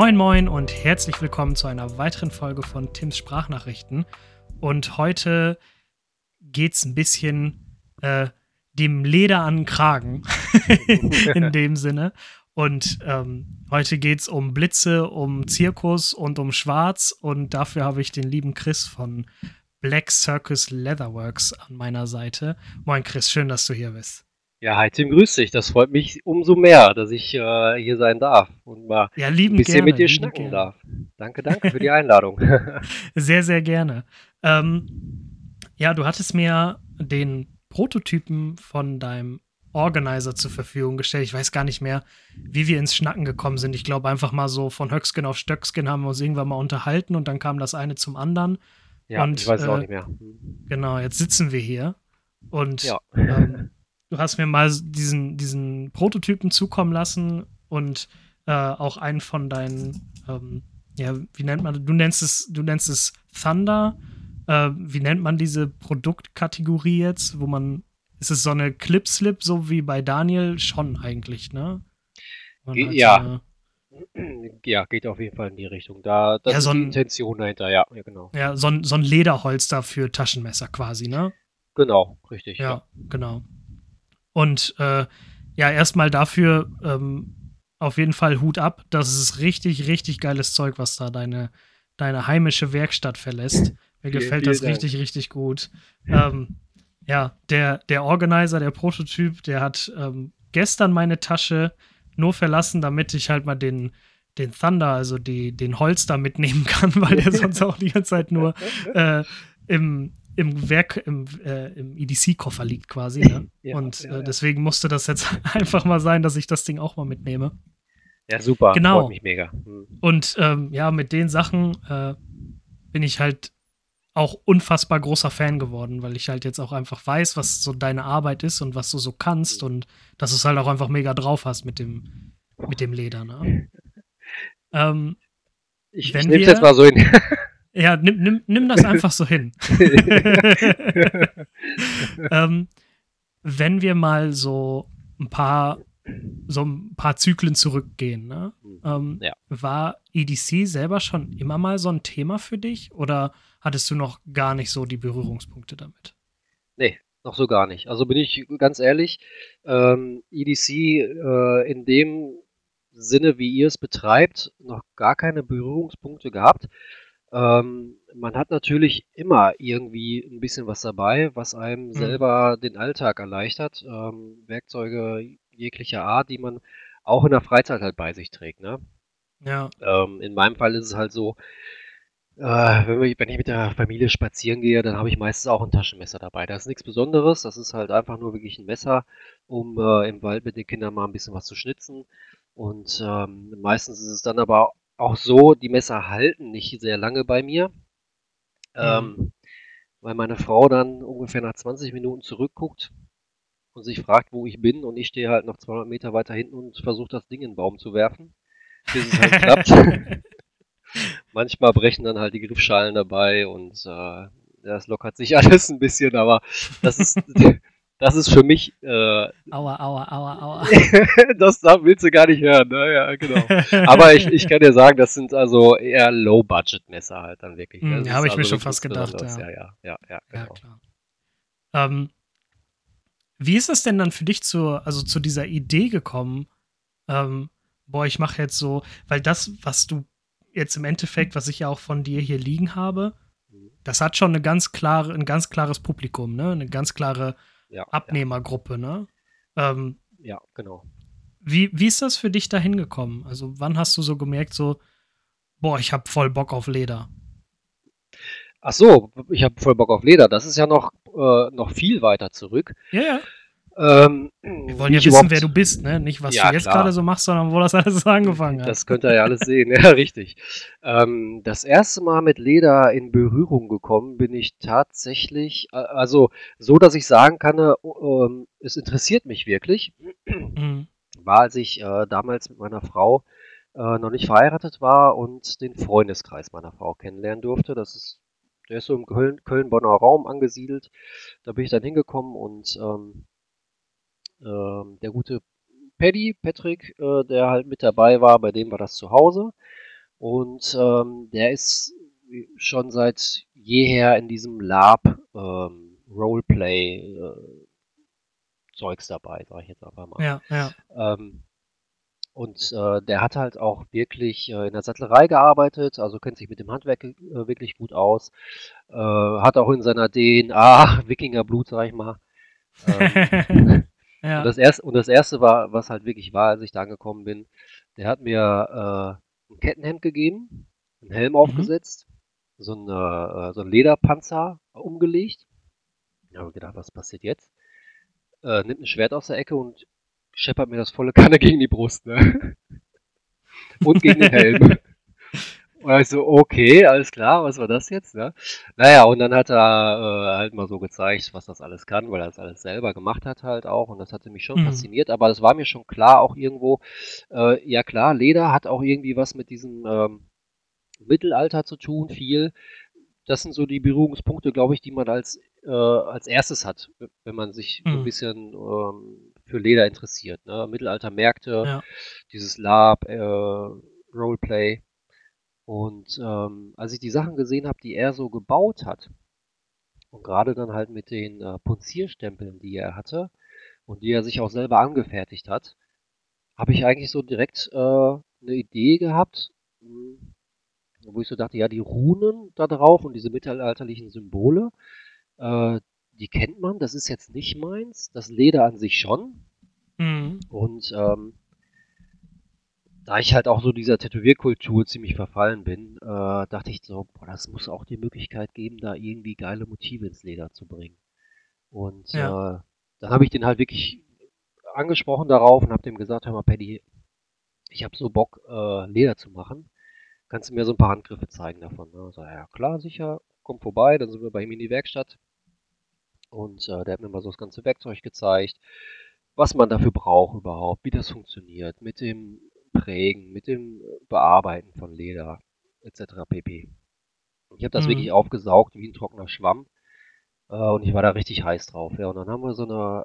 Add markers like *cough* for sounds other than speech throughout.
Moin Moin und herzlich willkommen zu einer weiteren Folge von Tims Sprachnachrichten. Und heute geht's ein bisschen äh, dem Leder an den Kragen *laughs* in dem Sinne. Und ähm, heute geht's um Blitze, um Zirkus und um Schwarz. Und dafür habe ich den lieben Chris von Black Circus Leatherworks an meiner Seite. Moin Chris, schön, dass du hier bist. Ja, hi Tim, grüß dich. Das freut mich umso mehr, dass ich äh, hier sein darf und mal Ja, ein bisschen gerne, mit dir schnacken gerne. darf. Danke, danke für die Einladung. *laughs* Sehr, sehr gerne. Ähm, ja, du hattest mir den Prototypen von deinem Organizer zur Verfügung gestellt. Ich weiß gar nicht mehr, wie wir ins Schnacken gekommen sind. Ich glaube einfach mal so von Höcksken auf Stöcksken haben wir uns irgendwann mal unterhalten und dann kam das eine zum anderen. Ja, Und, ich weiß es auch äh, nicht mehr. Genau, jetzt sitzen wir hier und Ja. ähm, *laughs* du hast mir mal diesen, diesen Prototypen zukommen lassen und äh, auch einen von deinen, ähm, ja, wie nennt man, du nennst es, du nennst es Thunder. Äh, wie nennt man diese Produktkategorie jetzt, wo man, ist es so eine Clip-Slip, so wie bei Daniel? Schon eigentlich, ne? Hat ja. *clears throat* Ja, geht auf jeden Fall in die Richtung. Da, das Ja, ist so die ein- Intention dahinter, ja, ja, genau. Ja, so ein, so ein Lederholster für Taschenmesser quasi, ne? Genau, richtig. Ja, genau. Und äh, ja, erstmal dafür ähm, auf jeden Fall Hut ab. Das ist richtig, richtig geiles Zeug, was da deine, deine heimische Werkstatt verlässt. Mir Vielen, gefällt das Dank. richtig, richtig gut. Ähm, ja, der, der Organizer, der Prototyp, der hat ähm, gestern meine Tasche nur verlassen, damit ich halt mal den, den Thunder, also die, den Holster mitnehmen kann, *laughs* weil der sonst auch die ganze Zeit nur *laughs* äh, im, im Werk, im, äh, im EDC-Koffer liegt quasi. Ne? *clears throat* Ja, Und ja, äh, deswegen musste das jetzt *laughs* einfach mal sein, dass ich das Ding auch mal mitnehme. Ja, super. Genau. Freut mich mega. Hm. Und ähm, ja, mit den Sachen äh, bin ich halt auch unfassbar großer Fan geworden, weil ich halt jetzt auch einfach weiß, was so deine Arbeit ist und was du so kannst und dass du es halt auch einfach mega drauf hast mit dem, mit dem Leder. Ne? *laughs* ähm, Ich, ich nehme es jetzt mal so hin. *laughs* ja, nimm, nimm, nimm das einfach so hin. *laughs* ähm, wenn wir mal so ein paar so ein paar Zyklen zurückgehen, ne? ähm, Ja. war EDC selber schon immer mal so ein Thema für dich oder hattest du noch gar nicht so die Berührungspunkte damit? Nee, noch so gar nicht. Also bin ich ganz ehrlich, ähm, EDC äh, in dem Sinne, wie ihr es betreibt, noch gar keine Berührungspunkte gehabt. Ähm, man hat natürlich immer irgendwie ein bisschen was dabei, was einem selber den Alltag erleichtert. Ähm, Werkzeuge jeglicher Art, die man auch in der Freizeit halt bei sich trägt. Ne? Ja, Ähm, in meinem Fall ist es halt so, äh, wenn, wir, wenn ich mit der Familie spazieren gehe, dann habe ich meistens auch ein Taschenmesser dabei. Das ist nichts Besonderes, das ist halt einfach nur wirklich ein Messer, um äh, im Wald mit den Kindern mal ein bisschen was zu schnitzen. Und ähm, meistens ist es dann aber auch so, die Messer halten nicht sehr lange bei mir, ähm, weil meine Frau dann ungefähr nach 20 Minuten zurückguckt und sich fragt, wo ich bin und ich stehe halt noch 200 Meter weiter hinten und versuche das Ding in den Baum zu werfen, bis es halt *laughs* klappt. *laughs* Manchmal brechen dann halt die Griffschalen dabei und äh, das lockert sich *laughs* alles ein bisschen, aber das ist, das ist für mich, äh, aua, aua, aua, aua. *laughs* das da willst du gar nicht hören, ne? Ja, genau. Aber ich, ich kann dir sagen, das sind also eher Low-Budget-Messer halt dann wirklich. Hm, ne? Das ja, ist hab ich mir also schon nichts fast gedacht, ja. Ja, ja, ja, ja, Ja, genau. klar. Ähm, wie ist es denn dann für dich zu, also zu dieser Idee gekommen? Ähm, boah, ich mache jetzt so, weil das, was du jetzt im Endeffekt, was ich ja auch von dir hier liegen habe, Mhm. das hat schon eine ganz klare, ein ganz klares Publikum, ne? Eine ganz klare Ja, Abnehmergruppe, ne? Ähm, ja, ja, genau. wie, wie ist das für dich da hingekommen? Also, wann hast du so gemerkt, so, boah, ich hab voll Bock auf Leder? Ach so, ich habe voll Bock auf Leder. Das ist ja noch, äh, noch viel weiter zurück. Ja, ja. Ähm, Wir wollen ja wissen, wer du bist, ne? Nicht, was Ja, du jetzt klar. gerade so machst, sondern wo das alles *laughs* angefangen hat. Das könnt ihr ja alles sehen, *laughs* ja, richtig. Ähm, das erste Mal mit Leder in Berührung gekommen bin ich tatsächlich, also so, dass ich sagen kann, äh, ähm, es interessiert mich wirklich, Mhm. war, als ich äh, damals mit meiner Frau äh, noch nicht verheiratet war und den Freundeskreis meiner Frau kennenlernen durfte. Das ist, der ist so im Köln- Köln-Bonner Raum angesiedelt. Da bin ich dann hingekommen und ähm, ähm, der gute Paddy, Patrick, äh, der halt mit dabei war, bei dem war das zu Hause. Und ähm, der ist schon seit jeher in diesem Lab ähm, Roleplay äh, Zeugs dabei, sage ich jetzt einfach mal. Ja, ja. Ähm, und äh, der hat halt auch wirklich äh, in der Sattlerei gearbeitet, also kennt sich mit dem Handwerk äh, wirklich gut aus. Äh, hat auch in seiner DNA *laughs* Wikingerblut, sag ich mal. Ähm, *laughs* ja. und, das erste, und das erste war, was halt wirklich war, als ich da angekommen bin, der hat mir äh, ein Kettenhemd gegeben, einen Helm Mhm. aufgesetzt, so, eine, äh, so ein Lederpanzer umgelegt. Ich habe gedacht, was passiert jetzt? Äh, nimmt ein Schwert aus der Ecke und scheppert mir das volle Kanne *laughs* gegen die Brust, ne? Und gegen den Helm. *laughs* Und ich so, okay, alles klar, was war das jetzt, ne? Naja, und dann hat er äh, halt mal so gezeigt, was das alles kann, weil er das alles selber gemacht hat halt auch und das hatte mich schon Mhm. fasziniert, aber das war mir schon klar auch irgendwo, äh, ja klar, Leder hat auch irgendwie was mit diesem ähm, Mittelalter zu tun, viel. Das sind so die Berührungspunkte, glaube ich, die man als, äh, als erstes hat, wenn man sich so ein Mhm. bisschen ähm, für Leder interessiert. Ne? Mittelaltermärkte, Ja. dieses Lab, äh, Roleplay. Und ähm, als ich die Sachen gesehen habe, die er so gebaut hat, und gerade dann halt mit den äh, Punzierstempeln, die er hatte und die er sich auch selber angefertigt hat, habe ich eigentlich so direkt äh, eine Idee gehabt, mh, wo ich so dachte, ja, die Runen da drauf und diese mittelalterlichen Symbole, äh, die kennt man, das ist jetzt nicht meins, das Leder an sich schon. Mhm. Und ähm, da ich halt auch so dieser Tätowierkultur ziemlich verfallen bin, äh, dachte ich so, boah, das muss auch die Möglichkeit geben, da irgendwie geile Motive ins Leder zu bringen. Und Ja. äh, dann habe ich den halt wirklich angesprochen darauf und habe dem gesagt, hör mal, Paddy, ich habe so Bock, äh, Leder zu machen. Kannst du mir so ein paar Handgriffe zeigen davon? Ne? So, ja, klar, sicher, komm vorbei, dann sind wir bei ihm in die Werkstatt. Und äh, der hat mir mal so das ganze Werkzeug gezeigt, was man dafür braucht überhaupt, wie das funktioniert, mit dem Prägen, mit dem äh, Bearbeiten von Leder, etc. pp. Ich habe das Mhm. wirklich aufgesaugt wie ein trockener Schwamm. Äh, und ich war da richtig heiß drauf. Ja, und dann haben wir so eine,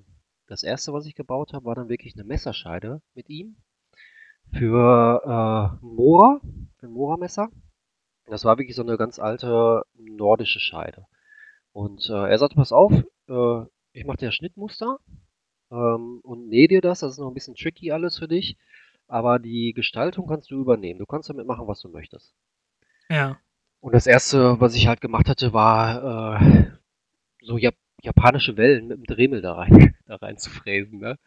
äh, das erste, was ich gebaut habe, war dann wirklich eine Messerscheide mit ihm für äh, Mora, für ein Mora-Messer. Das war wirklich so eine ganz alte nordische Scheide. Und äh, er sagte, pass auf, äh, ich mache dir Schnittmuster ähm, und nähe dir das. Das ist noch ein bisschen tricky alles für dich. Aber die Gestaltung kannst du übernehmen. Du kannst damit machen, was du möchtest. Ja. Und das erste, was ich halt gemacht hatte, war äh, so Jap japanische Wellen mit dem Dremel da rein, *laughs* da rein zu fräsen, ne?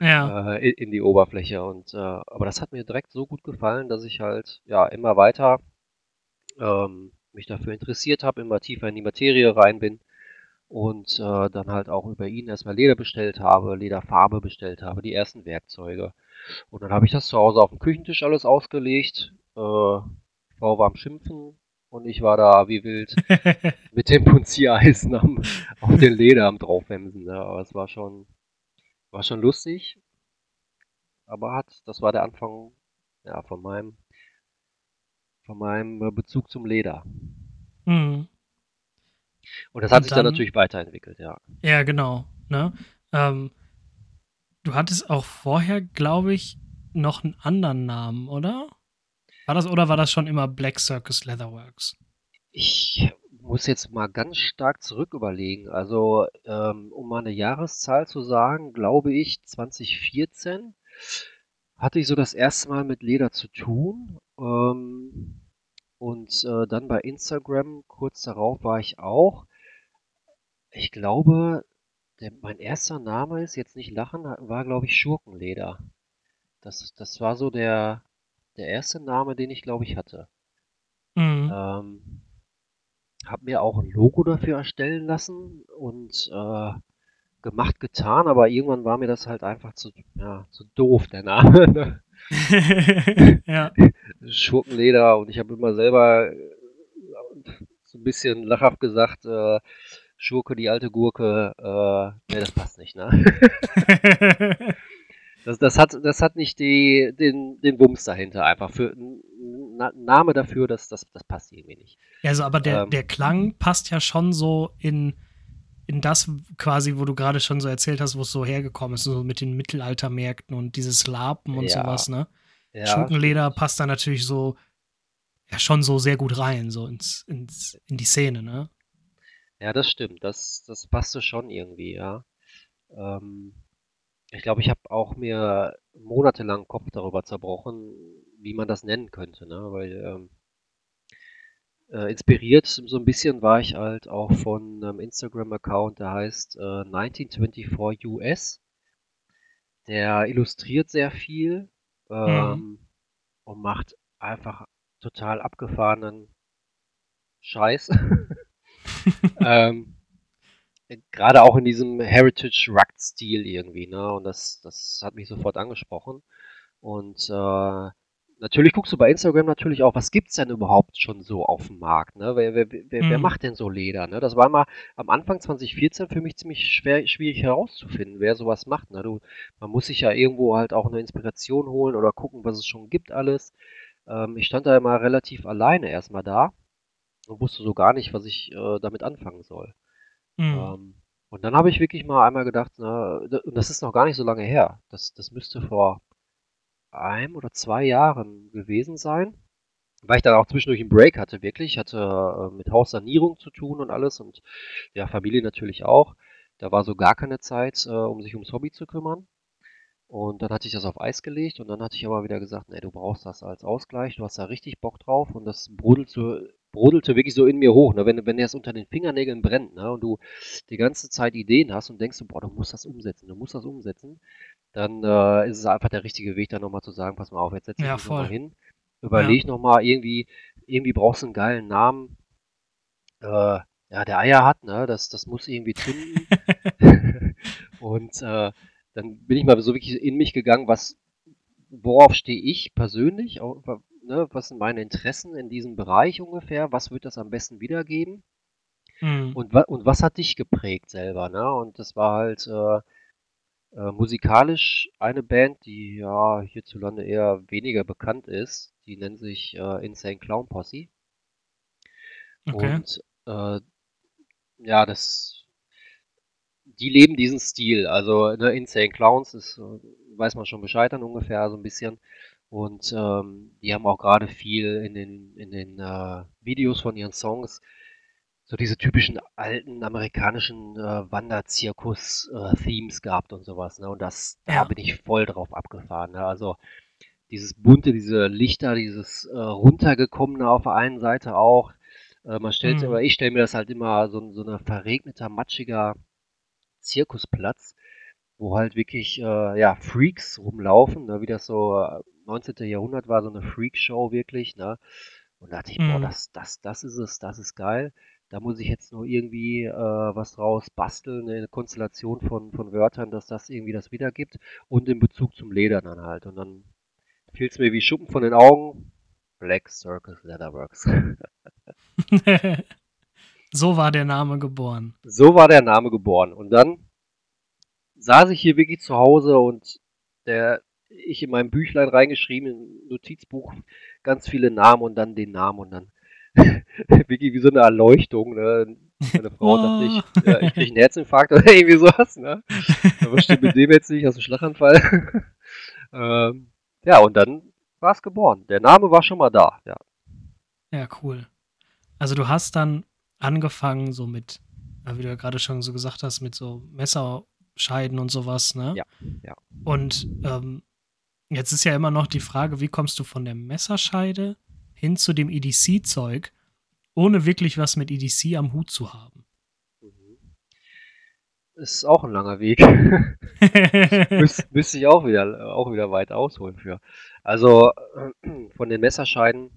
Ja. Äh, in, die Oberfläche. Und äh, aber das hat mir direkt so gut gefallen, dass ich halt ja immer weiter ähm, mich dafür interessiert habe, immer tiefer in die Materie rein bin und äh, dann halt auch über ihn erstmal Leder bestellt habe, Lederfarbe bestellt habe, die ersten Werkzeuge. Und dann habe ich das zu Hause auf dem Küchentisch alles ausgelegt. Äh, Frau war am Schimpfen und ich war da wie wild *laughs* mit dem Punziereisen am, auf den Leder am draufwemsen. Ne? Aber es war schon, war schon lustig. Aber hat, das war der Anfang ja, von meinem, von meinem äh, Bezug zum Leder. Mhm. Und das hat Und sich dann dann- natürlich weiterentwickelt, ja. Ja, genau. Ne? Ähm, du hattest auch vorher, glaube ich, noch einen anderen Namen, oder? War das oder war das schon immer Black Circus Leatherworks? Ich muss jetzt mal ganz stark zurück überlegen. Also, ähm, um mal eine Jahreszahl zu sagen, glaube ich, 2014 hatte ich so das erste Mal mit Leder zu tun. Ähm, und äh, dann bei Instagram, kurz darauf war ich auch. Ich glaube, der, mein erster Name ist jetzt nicht lachen, war, glaube ich, Schurkenleder. Das, das war so der, der erste Name, den ich, glaube ich, hatte. Mhm. Ähm, habe mir auch ein Logo dafür erstellen lassen und äh, gemacht, getan, aber irgendwann war mir das halt einfach zu, ja, zu doof, der Name. Ne? *laughs* ja. Schurkenleder und ich habe immer selber äh, so ein bisschen lachhaft gesagt, äh, Schurke, die alte Gurke, äh, ne, das passt nicht, ne? *laughs* Das, das hat, das hat nicht die, den, den Wumms dahinter einfach. Für ein Na- Name dafür, das, das, das passt irgendwie nicht. Ja, also, aber der, Ähm. der Klang passt ja schon so in, in das quasi, wo du gerade schon so erzählt hast, wo es so hergekommen ist, so mit den Mittelaltermärkten und dieses Lapen und Ja. sowas, ne? Ja, Schurkenleder stimmt. passt da natürlich so ja schon so sehr gut rein, so ins, ins, in die Szene, ne? Ja, das stimmt. Das, das passte schon irgendwie, ja. Ähm, ich glaube, ich habe auch mir monatelang Kopf darüber zerbrochen, wie man das nennen könnte, ne? Weil ähm, äh, inspiriert so ein bisschen war ich halt auch von einem Instagram-Account, der heißt äh, 1924 US. Der illustriert sehr viel Mhm. ähm, und macht einfach total abgefahrenen Scheiß. *laughs* ähm, gerade auch in diesem Heritage Rugged Stil irgendwie, ne? Und das, das hat mich sofort angesprochen. Und äh, natürlich guckst du bei Instagram natürlich auch, was gibt's denn überhaupt schon so auf dem Markt, ne? Wer, wer, wer, wer Mhm. macht denn so Leder, ne? Das war mal am Anfang 2014 für mich ziemlich schwer, schwierig herauszufinden, wer sowas macht, ne? Du, man muss sich ja irgendwo halt auch eine Inspiration holen oder gucken, was es schon gibt alles. Ähm, ich stand da immer relativ alleine erstmal da und wusste so gar nicht, was ich äh, damit anfangen soll. Mhm. Ähm, und dann habe ich wirklich mal einmal gedacht, na, das ist noch gar nicht so lange her. Das, das müsste vor einem oder zwei Jahren gewesen sein, weil ich dann auch zwischendurch einen Break hatte, wirklich. Ich hatte äh, mit Haussanierung zu tun und alles und ja, Familie natürlich auch. Da war so gar keine Zeit, äh, um sich ums Hobby zu kümmern. Und dann hatte ich das auf Eis gelegt und dann hatte ich aber wieder gesagt, nee, du brauchst das als Ausgleich, du hast da richtig Bock drauf und das brodelt so, brodelte wirklich so in mir hoch, ne? Wenn, wenn dir unter den Fingernägeln brennt, ne? Und du die ganze Zeit Ideen hast und denkst, boah, du musst das umsetzen, du musst das umsetzen, dann äh, ist es einfach der richtige Weg, dann nochmal zu sagen, pass mal auf, jetzt setz dich Ja, nochmal hin, überleg nochmal, irgendwie, irgendwie brauchst du einen geilen Namen, äh, ja, der Eier hat, ne? Das, das muss irgendwie zünden. *laughs* Und äh, dann bin ich mal so wirklich in mich gegangen, was, worauf stehe ich persönlich, auch, ne, was sind meine Interessen in diesem Bereich ungefähr, was wird das am besten wiedergeben Mhm. und, wa und was hat dich geprägt selber, ne? Und das war halt äh, äh, musikalisch eine Band, die ja hierzulande eher weniger bekannt ist, die nennt sich äh, Insane Clown Posse Okay. und äh, ja, das die leben diesen Stil. Also ne, Insane Clowns ist, äh, weiß man schon Bescheid dann ungefähr so ein bisschen. Und ähm, die haben auch gerade viel in den, in den äh, Videos von ihren Songs so diese typischen alten amerikanischen äh, Wanderzirkus-Themes gehabt und sowas. Ne? Und das, da Ja. bin ich voll drauf abgefahren. Ne? Also dieses bunte, diese Lichter, dieses äh, runtergekommene auf der einen Seite auch. Äh, man stellt, Mhm. oder ich stelle mir das halt immer so, so ein verregneter, matschiger Zirkusplatz, wo halt wirklich äh, ja, Freaks rumlaufen, ne, wie das so äh, 19. Jahrhundert war, so eine Freakshow wirklich, ne? Und da dachte ich, boah, Mhm. das, das, das ist es, das ist geil. Da muss ich jetzt nur irgendwie äh, was draus basteln, eine Konstellation von, von Wörtern, dass das irgendwie das wiedergibt und in Bezug zum Leder dann halt. Und dann fiel es mir wie Schuppen von den Augen. Black Circus Leatherworks. *laughs* so war der Name geboren. So war der Name geboren. Und dann saß ich hier wirklich zu Hause und der, ich in meinem Büchlein reingeschrieben, im Notizbuch, ganz viele Namen und dann den Namen und dann *laughs* wirklich wie so eine Erleuchtung. Ne? Meine Frau dachte ich, ja, ich kriege einen Herzinfarkt oder *laughs* irgendwie sowas. Ne? Aber stimmt mit dem jetzt nicht, hast einen Schlaganfall. *laughs* ähm, ja, und dann war es geboren. Der Name war schon mal da. Ja. Ja, cool. Also du hast dann angefangen so mit, wie du ja gerade schon so gesagt hast, mit so Messerscheiden und sowas, ne? Ja, ja. Und ähm, jetzt ist ja immer noch die Frage, wie kommst du von der Messerscheide hin zu dem EDC-Zeug, ohne wirklich was mit EDC am Hut zu haben? Mhm. Ist auch ein langer Weg. *laughs* Müs müsste ich auch wieder, auch wieder weit ausholen für. Also von den Messerscheiden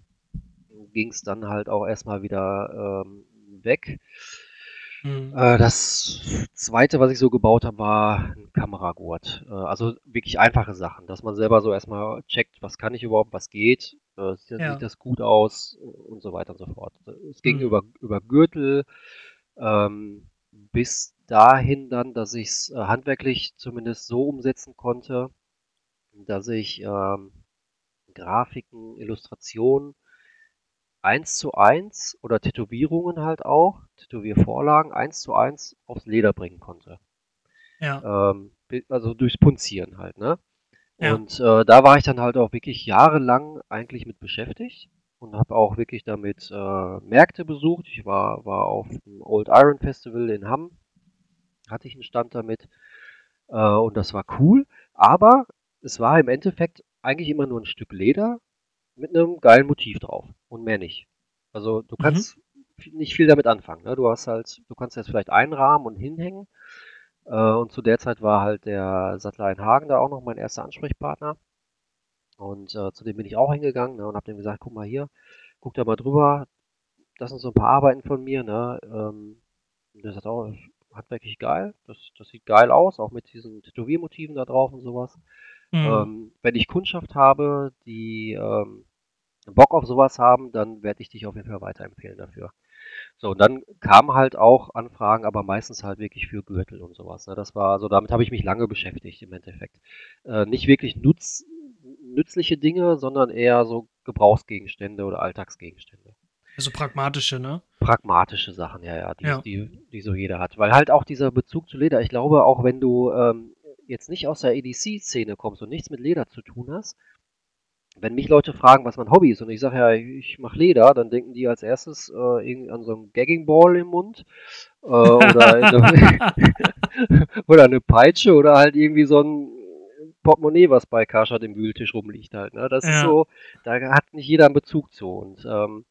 ging es dann halt auch erstmal wieder ähm, weg. Mhm. Äh, das zweite, was ich so gebaut habe, war ein Kameragurt. Äh, also wirklich einfache Sachen, dass man selber so erstmal checkt, was kann ich überhaupt, was geht, äh, sieht, Ja. das gut aus und so weiter und so fort. Es ging Mhm. über, über Gürtel ähm, bis dahin dann, dass ich es handwerklich zumindest so umsetzen konnte, dass ich ähm, Grafiken, Illustrationen eins zu eins oder Tätowierungen halt auch, Tätowiervorlagen eins zu eins aufs Leder bringen konnte. Ja. Ähm, also durchs Punzieren halt, ne? Ja. Und äh, da war ich dann halt auch wirklich jahrelang eigentlich mit beschäftigt. und habe auch wirklich damit äh, Märkte besucht. Ich war, war auf dem Old Iron Festival in Hamm, hatte ich einen Stand damit äh, und das war cool, aber es war im Endeffekt eigentlich immer nur ein Stück Leder mit einem geilen Motiv drauf und mehr nicht. Also du mhm. kannst mhm. nicht viel damit anfangen. Ne? Du hast halt, du kannst jetzt vielleicht einrahmen und hinhängen. Äh, und zu der Zeit war halt der Sattler in Hagen da auch noch mein erster Ansprechpartner. Und äh, zu dem bin ich auch hingegangen ne, und habe dem gesagt, guck mal hier, guck da mal drüber. Das sind so ein paar Arbeiten von mir. Ne? Ähm, das hat auch handwerklich geil. Das, das sieht geil aus, auch mit diesen Tätowiermotiven da drauf und sowas. Mhm. Ähm, wenn ich Kundschaft habe, die ähm, Bock auf sowas haben, dann werde ich dich auf jeden Fall weiterempfehlen dafür. So, und dann kamen halt auch Anfragen, aber meistens halt wirklich für Gürtel und sowas. Ne? Das war, also damit habe ich mich lange beschäftigt im Endeffekt. Äh, nicht wirklich nutz, nützliche Dinge, sondern eher so Gebrauchsgegenstände oder Alltagsgegenstände. Also pragmatische, ne? Pragmatische Sachen, ja, ja, die, ja. die, die so jeder hat. Weil halt auch dieser Bezug zu Leder, ich glaube, auch wenn du ähm, jetzt nicht aus der EDC-Szene kommst und nichts mit Leder zu tun hast, wenn mich Leute fragen, was mein Hobby ist und ich sage ja, ich mache Leder, dann denken die als erstes äh, an so einen Gagging Ball im Mund äh, oder, eine, *laughs* *laughs* oder eine Peitsche oder halt irgendwie so ein Portemonnaie, was bei Karstadt im Wühltisch rumliegt halt. Ne? Das ja. ist so, da hat nicht jeder einen Bezug zu und ähm,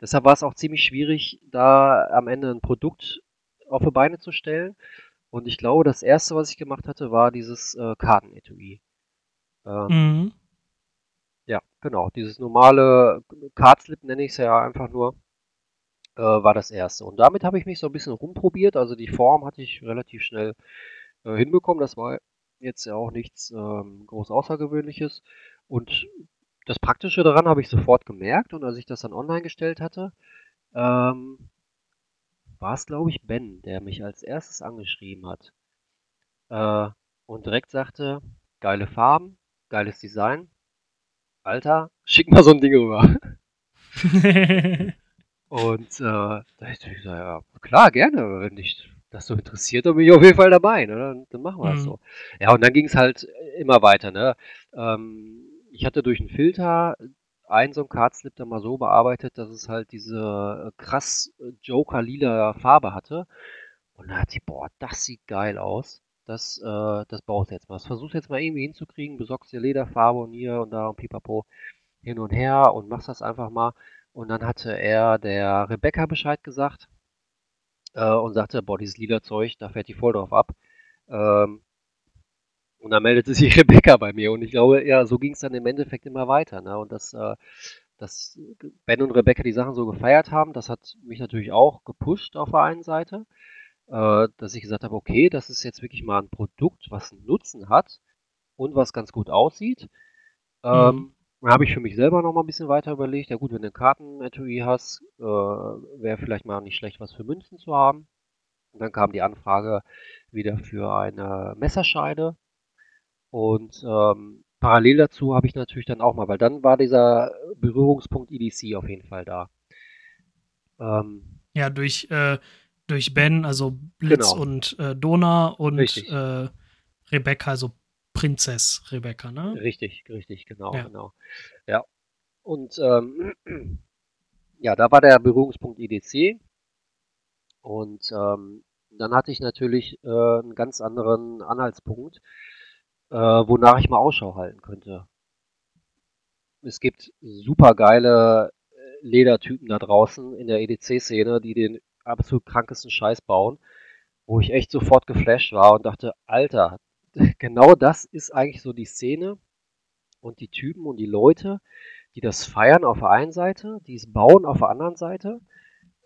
deshalb war es auch ziemlich schwierig, da am Ende ein Produkt auf die Beine zu stellen. Und ich glaube, das erste, was ich gemacht hatte, war dieses äh, Kartenetui. Ähm, mhm. Ja, genau. Dieses normale Cardslip nenne ich es ja einfach nur, äh, war das erste. Und damit habe ich mich so ein bisschen rumprobiert. Also die Form hatte ich relativ schnell äh, hinbekommen. Das war jetzt ja auch nichts ähm, groß Außergewöhnliches. Und das Praktische daran habe ich sofort gemerkt. Und als ich das dann online gestellt hatte, ähm, war es, glaube ich, Ben, der mich als erstes angeschrieben hat. Äh, und direkt sagte, geile Farben, geiles Design, Alter, schick mal so ein Ding rüber. *laughs* und äh, da ich gesagt, ja, klar, gerne, wenn dich das so interessiert, dann bin ich auf jeden Fall dabei, ne? Dann, dann machen wir mhm. das so. Ja, und dann ging es halt immer weiter, ne? Ähm, ich hatte durch einen Filter einen so einen Cardslip dann mal so bearbeitet, dass es halt diese äh, krass äh, Joker-lila Farbe hatte. Und da hat sie, boah, das sieht geil aus das, äh, das baust jetzt mal. Das versuchst jetzt mal irgendwie hinzukriegen, besorgst dir Lederfarbe und hier und da und pipapo hin und her und machst das einfach mal. Und dann hatte er der Rebecca Bescheid gesagt äh, und sagte, boah, dieses lila Zeug, da fährt die voll drauf ab. Ähm, und dann meldete *laughs* sich Rebecca bei mir und ich glaube, ja, so ging es dann im Endeffekt immer weiter. Ne? Und das, äh, dass Ben und Rebecca die Sachen so gefeiert haben, das hat mich natürlich auch gepusht auf der einen Seite äh, dass ich gesagt habe, okay, das ist jetzt wirklich mal ein Produkt, was einen Nutzen hat und was ganz gut aussieht. Ähm, mhm. Dann habe ich für mich selber noch mal ein bisschen weiter überlegt. Ja gut, wenn du ein Karten-Etui hast, äh, wäre vielleicht mal nicht schlecht, was für Münzen zu haben. Und dann kam die Anfrage wieder für eine Messerscheide. Und ähm, parallel dazu habe ich natürlich dann auch mal, weil dann war dieser Berührungspunkt EDC auf jeden Fall da. Ähm, ja, durch äh, durch Ben, also Blitz genau. und äh, Dona und äh, Rebecca, also Prinzess Rebecca, ne? Richtig, richtig, genau, ja. genau. Ja. Und ähm, *clears throat* ja, da war der Berührungspunkt IDC. Und ähm, dann hatte ich natürlich äh, einen ganz anderen Anhaltspunkt, äh, wonach ich mal Ausschau halten könnte. Es gibt super geile äh, Ledertypen da draußen in der EDC-Szene, die den absolut krankesten Scheiß bauen, wo ich echt sofort geflasht war und dachte, Alter, *laughs* genau das ist eigentlich so die Szene und die Typen und die Leute, die das feiern auf der einen Seite, die es bauen auf der anderen Seite.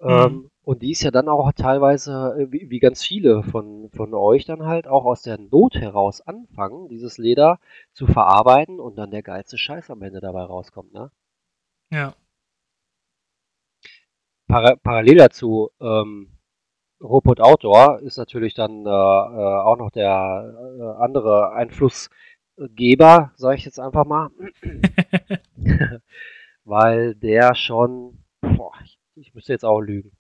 Mhm. Ähm, und die ist ja dann auch teilweise, äh, wie, wie, ganz viele von, von euch dann halt, auch aus der Not heraus anfangen, dieses Leder zu verarbeiten und dann der geilste Scheiß am Ende dabei rauskommt, ne? Ja para parallel dazu, ähm, Robot Outdoor ist natürlich dann äh, äh, auch noch der äh, andere Einflussgeber, sage ich jetzt einfach mal. *laughs* Weil der schon, boah, ich, ich müsste jetzt auch lügen,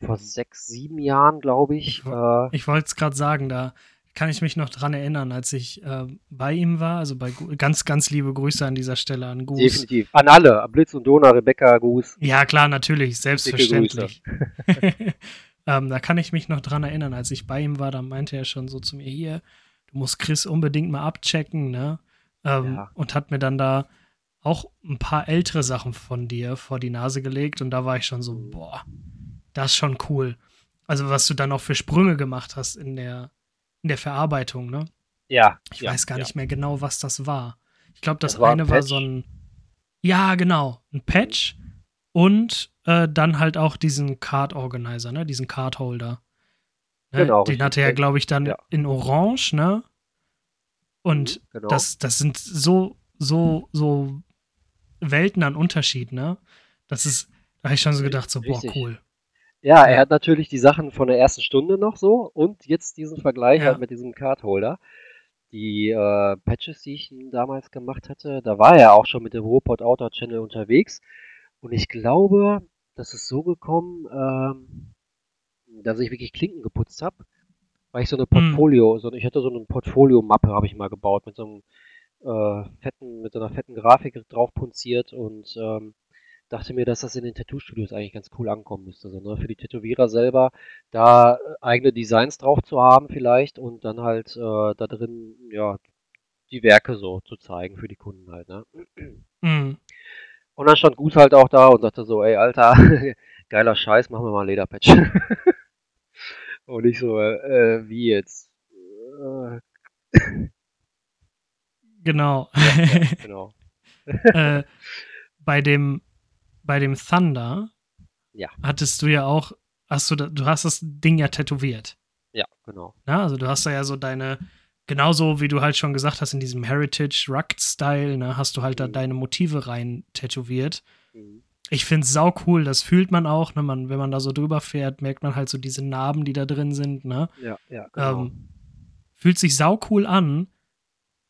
vor sechs, sieben Jahren, glaube ich. Ich, äh, ich wollte es gerade sagen, da, kann ich mich noch dran erinnern, als ich äh, bei ihm war. Also bei ganz, ganz liebe Grüße an dieser Stelle an Gus. Definitiv. An alle. Blitz und Dona, Rebecca, Gus. Ja, klar, natürlich. Selbstverständlich. *laughs* *laughs* ähm, da kann ich mich noch dran erinnern, als ich bei ihm war, da meinte er schon so zu mir: Hier, du musst Chris unbedingt mal abchecken, ne? Ähm, ja. Und hat mir dann da auch ein paar ältere Sachen von dir vor die Nase gelegt. Und da war ich schon so: Boah, das ist schon cool. Also, was du dann auch für Sprünge gemacht hast in der in der Verarbeitung, ne? Ja. Ich ja, weiß gar ja. nicht mehr genau, was das war. Ich glaube, das, das war eine ein war so ein. Ja, genau. Ein Patch und äh, dann halt auch diesen Card Organizer, ne? Diesen Card Holder. Ne? Genau. Den hatte er, glaube ich, dann ja. in Orange, ne? Und mhm, genau. das, das sind so, so, so Welten an Unterschied, ne? Das ist, da habe ich schon so gedacht, so, boah, cool. Ja, er hat natürlich die Sachen von der ersten Stunde noch so und jetzt diesen Vergleich ja. halt mit diesem Cardholder. Die äh, Patches, die ich damals gemacht hatte, da war er auch schon mit dem Robot Outer Channel unterwegs. Und ich glaube, das ist so gekommen, ähm, dass ich wirklich Klinken geputzt habe, weil ich so eine hm. Portfolio, hm. so, ich hatte so eine Portfolio-Mappe, habe ich mal gebaut, mit so einem äh, fetten, mit so einer fetten Grafik drauf punziert und ähm, dachte mir, dass das in den Tattoo-Studios eigentlich ganz cool ankommen müsste. So, ne? Für die Tätowierer selber, da äh, eigene Designs drauf zu haben vielleicht und dann halt äh, da drin, ja, die Werke so zu zeigen für die Kunden halt, ne? Mhm. Und dann stand Gut halt auch da und sagte so, ey, Alter, *laughs* geiler Scheiß, machen wir mal ein Lederpatch. *laughs* und ich so, äh, wie jetzt? Äh, genau. Ja, ja, genau. *laughs* äh, bei dem bei dem Thunder ja. hattest du ja auch, hast du, du hast das Ding ja tätowiert. Ja, genau. Ja, also du hast da ja so deine, genauso wie du halt schon gesagt hast, in diesem Heritage Rugged Style, ne, hast du halt mhm. da deine Motive rein tätowiert. Mhm. Ich finde es sau cool, das fühlt man auch, ne, man, wenn man da so drüber fährt, merkt man halt so diese Narben, die da drin sind, ne? Ja, ja, genau. Ähm, fühlt sich sau cool an,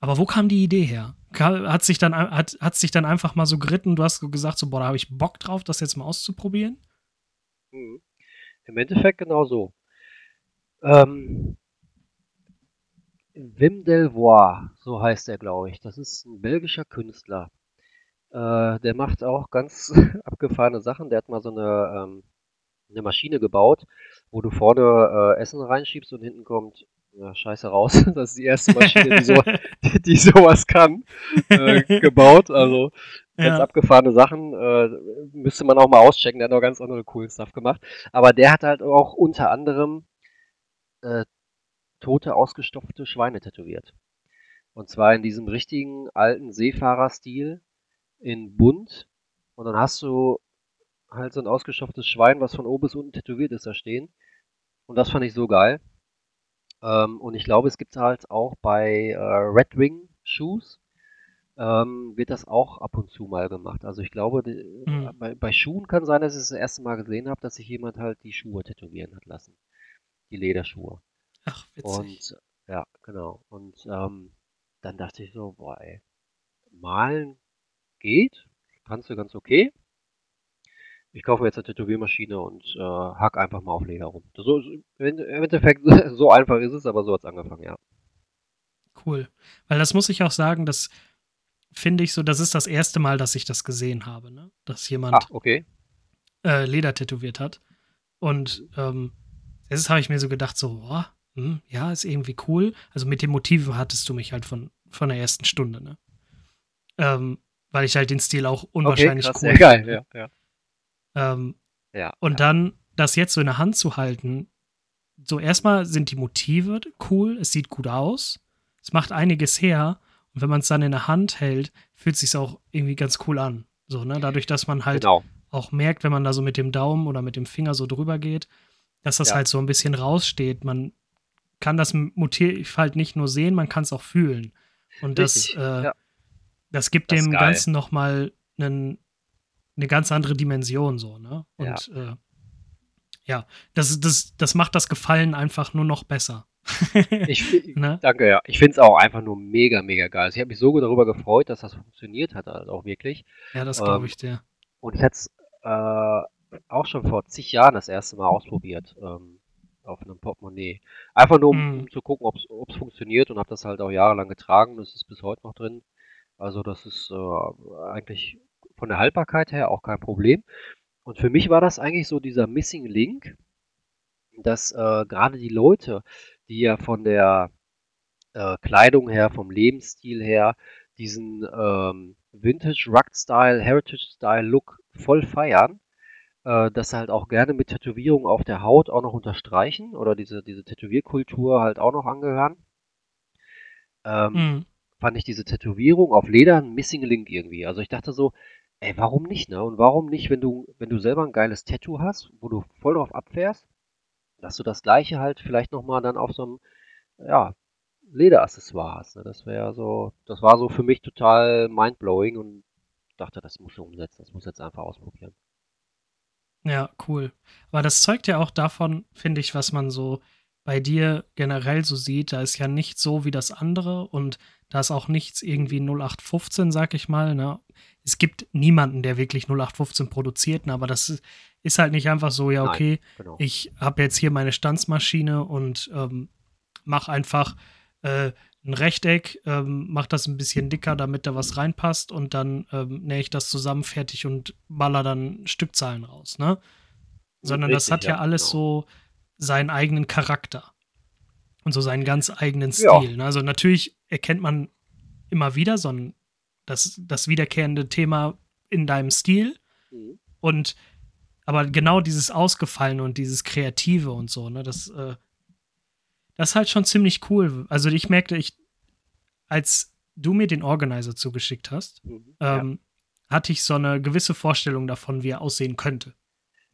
aber wo kam die Idee her? Hat sich dann hat, hat sich dann einfach mal so geritten. Du hast gesagt, so, boah, da habe ich Bock drauf, das jetzt mal auszuprobieren. Mhm. Im Endeffekt genau so. Ähm, Wim Delvoye, so heißt er, glaube ich. Das ist ein belgischer Künstler. Äh, der macht auch ganz *laughs* abgefahrene Sachen. Der hat mal so eine, ähm, eine Maschine gebaut, wo du vorne äh, Essen reinschiebst und hinten kommt ja, scheiße raus. *laughs* Das ist die erste Maschine, die, so, die, *laughs* die sowas kann, äh, *laughs* gebaut. Also ganz ja. abgefahrene Sachen. Äh, müsste man auch mal auschecken. Der hat noch ganz andere coolen Stuff gemacht. Aber der hat halt auch unter anderem äh, tote, ausgestopfte Schweine tätowiert. Und zwar in diesem richtigen alten Seefahrerstil in bunt. Und dann hast du halt so ein ausgestopftes Schwein, was von oben bis unten tätowiert ist, da stehen. Und das fand ich so geil. Ähm, und ich glaube, es gibt halt auch bei äh, Red Wing Shoes, ähm, wird das auch ab und zu mal gemacht. Also ich glaube, die, mhm. bei, bei, Schuhen kann sein, dass ich das, das erste Mal gesehen habe, dass sich jemand halt die Schuhe tätowieren hat lassen. Die Lederschuhe. Ach, witzig. Und ja, genau. Und ähm, dann dachte ich so, boah, ey, malen geht, kannst du ganz okay ich kaufe mir jetzt eine Tätowiermaschine und äh, hack einfach mal auf Leder rum. So, Im Endeffekt, *laughs* so einfach ist es, aber so hat es angefangen, ja. Cool. Weil das muss ich auch sagen, das finde ich so, das ist das erste Mal, dass ich das gesehen habe, ne? Dass jemand ah, okay. äh, Leder tätowiert hat. Und ähm, jetzt habe ich mir so gedacht, so, oh, hm, ja, ist irgendwie cool. Also mit den Motiven hattest du mich halt von, von der ersten Stunde, ne? Ähm, weil ich halt den Stil auch unwahrscheinlich okay, krass, cool. Ja, geil, ja, ja. Ähm, ja, und ja. dann das jetzt so in der Hand zu halten, so erstmal sind die Motive cool, es sieht gut aus, es macht einiges her und wenn man es dann in der Hand hält, fühlt es sich auch irgendwie ganz cool an. So, ne? Dadurch, dass man halt genau. auch merkt, wenn man da so mit dem Daumen oder mit dem Finger so drüber geht, dass das ja. halt so ein bisschen raussteht. Man kann das Motiv halt nicht nur sehen, man kann es auch fühlen. Und das, äh, ja. das gibt das dem Ganzen nochmal einen eine ganz andere Dimension so, ne? Und ja, äh, ja das, das, das macht das Gefallen einfach nur noch besser. ich, *laughs* ne? Danke, ja. Ich finde es auch einfach nur mega, mega geil. Also ich habe mich so darüber gefreut, dass das funktioniert hat, also auch wirklich. Ja, das glaube ähm, ich dir. Und ich hätte es äh, auch schon vor zig Jahren das erste Mal ausprobiert. Ähm, auf einem Portemonnaie. Einfach nur, um, um zu gucken, ob es funktioniert und habe das halt auch jahrelang getragen. Das ist bis heute noch drin. Also das ist äh, eigentlich von der Haltbarkeit her auch kein Problem. Und für mich war das eigentlich so dieser Missing Link, dass äh, gerade die Leute, die ja von der äh, Kleidung her, vom Lebensstil her, diesen ähm, Vintage Rugged Style, Heritage Style Look voll feiern, äh, das halt auch gerne mit Tätowierungen auf der Haut auch noch unterstreichen oder diese, diese Tätowierkultur halt auch noch angehören. Ähm, Mhm. fand ich diese Tätowierung auf Leder ein Missing Link irgendwie. Also ich dachte so, ey, warum nicht, ne? Und warum nicht, wenn du, wenn du selber ein geiles Tattoo hast, wo du voll drauf abfährst, dass du das gleiche halt vielleicht nochmal dann auf so einem, ja, Lederaccessoire hast. Ne? Das wäre so, das war so für mich total mindblowing und dachte, das muss ich umsetzen, das muss ich jetzt einfach ausprobieren. Ja, cool. Aber das zeugt ja auch davon, finde ich, was man so bei dir generell so sieht. Da ist ja nicht so wie das andere und da ist auch nichts irgendwie 0815, sag ich mal. Ne? Es gibt niemanden, der wirklich 0815 produziert, aber das ist- halt nicht einfach so, ja, Nein. okay, Genau. ich habe jetzt hier meine Stanzmaschine und ähm, mache einfach äh, ein Rechteck, ähm, mache das ein bisschen dicker, damit da was reinpasst und dann ähm, nähe ich das zusammen fertig und baller dann Stückzahlen raus, ne? Sondern das Richtig, hat ja, ja, alles genau. so seinen eigenen Charakter und so seinen ganz eigenen Ja. Stil. Ne? Also natürlich erkennt man immer wieder so ein das, das wiederkehrende Thema in deinem Stil Mhm. und aber genau dieses Ausgefallene und dieses Kreative und so, ne, das, äh, das ist halt schon ziemlich cool. Also ich merkte, ich, als du mir den Organizer zugeschickt hast, Mhm. Ja. ähm, hatte ich so eine gewisse Vorstellung davon, wie er aussehen könnte.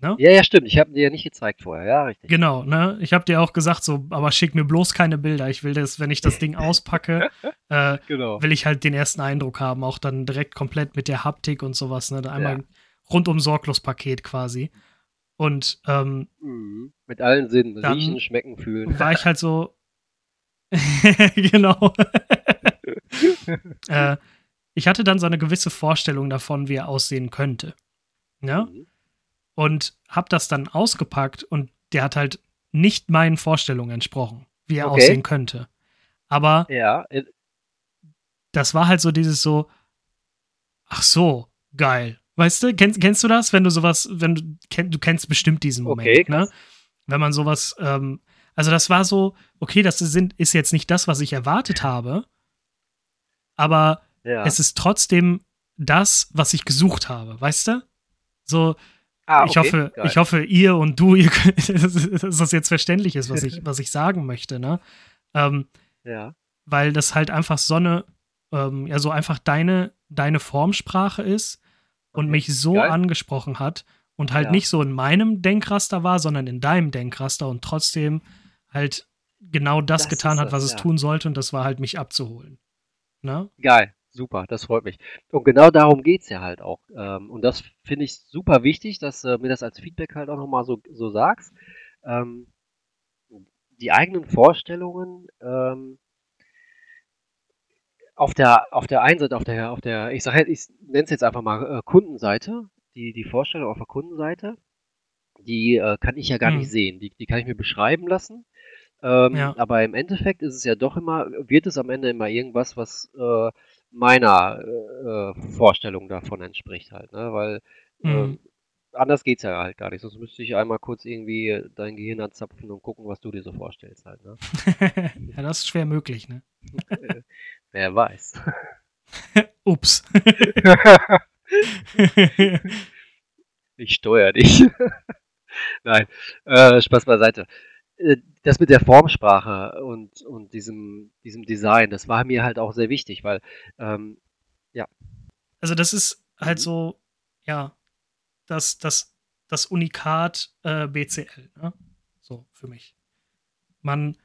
Ne? ja, ja, stimmt. Ich habe dir ja nicht gezeigt vorher. Ja, richtig. Genau, ne? Ich habe dir auch gesagt, so, aber schick mir bloß keine Bilder. Ich will das, wenn ich das Ding *laughs* auspacke, äh, Genau. will ich halt den ersten Eindruck haben, auch dann direkt komplett mit der Haptik und sowas, ne? Einmal Ja. rundum sorglos Paket quasi. Und ähm, Mhm. Mit allen Sinnen. Riechen, schmecken, fühlen. war ich halt so. *laughs* *laughs* genau. äh, ich hatte dann so eine gewisse Vorstellung davon, wie er aussehen könnte. Ja? Mhm. Und hab das dann ausgepackt und der hat halt nicht meinen Vorstellungen entsprochen, wie er Okay. aussehen könnte. Aber Ja, äh, das war halt so dieses so, ach so, geil. Weißt du, kennst, kennst du das, wenn du sowas, wenn du, kenn, du kennst bestimmt diesen Moment, Okay, ne? Wenn man sowas, ähm, also das war so, okay, das sind, ist jetzt nicht das, was ich erwartet habe, aber ja. es ist trotzdem das, was ich gesucht habe, weißt du? So, ah, ich, okay. hoffe, Geil. ich hoffe, ihr und du, *laughs* ihr, könnt- dass das jetzt verständlich ist, was ich, *laughs* was ich sagen möchte, ne? Ähm, Ja. weil das halt einfach so eine, ähm, ja, so einfach deine, deine Formsprache ist und Okay, mich so geil. angesprochen hat und halt Ja. nicht so in meinem Denkraster war, sondern in deinem Denkraster und trotzdem halt genau das, Das getan hat, das, was es ja. tun sollte und das war halt mich abzuholen. Ne? Geil, super, das freut mich. Und genau darum geht's ja halt auch. Ähm, und das finde ich super wichtig, dass äh, mir das als Feedback halt auch nochmal so, so sagst. Ähm, die eigenen Vorstellungen ähm, auf der auf der einen Seite, auf der, auf der, ich sage ich nenne es jetzt einfach mal äh, Kundenseite, die, die Vorstellung auf der Kundenseite, die äh, kann ich ja gar Hm. nicht sehen. Die, die kann ich mir beschreiben lassen. Ähm, Ja. Aber im Endeffekt ist es ja doch immer, wird es am Ende immer irgendwas, was äh, meiner äh, äh, Vorstellung davon entspricht halt, ne? Weil Mhm. ähm, anders geht's ja halt gar nicht. Sonst müsste ich einmal kurz irgendwie dein Gehirn anzapfen und gucken, was du dir so vorstellst halt, ne? *laughs* ja, das ist schwer möglich, ne? *laughs* Wer weiß. *laughs* Ups. Ich steuere dich. Nein, äh, Spaß beiseite. Äh, Das mit der Formsprache und, und diesem, diesem Design, das war mir halt auch sehr wichtig, weil ähm, also das ist halt Mhm. so, ja, das, das, das Unikat äh, BCL, ne? So für mich. Man,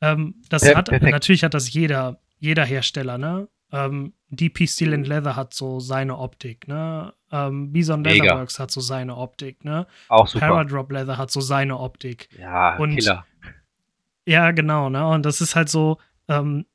ähm, das Per- hat, perfekt. natürlich hat das jeder, jeder Hersteller, ne? Ähm, DP Steel and. Leather hat so seine Optik, ne? Ähm, Bison Mega. Leatherworks hat so seine Optik, ne? auch super. Paradrop Leather hat so seine Optik. Ja, Und- Killer. Ja, genau, ne? Und das ist halt so, ähm,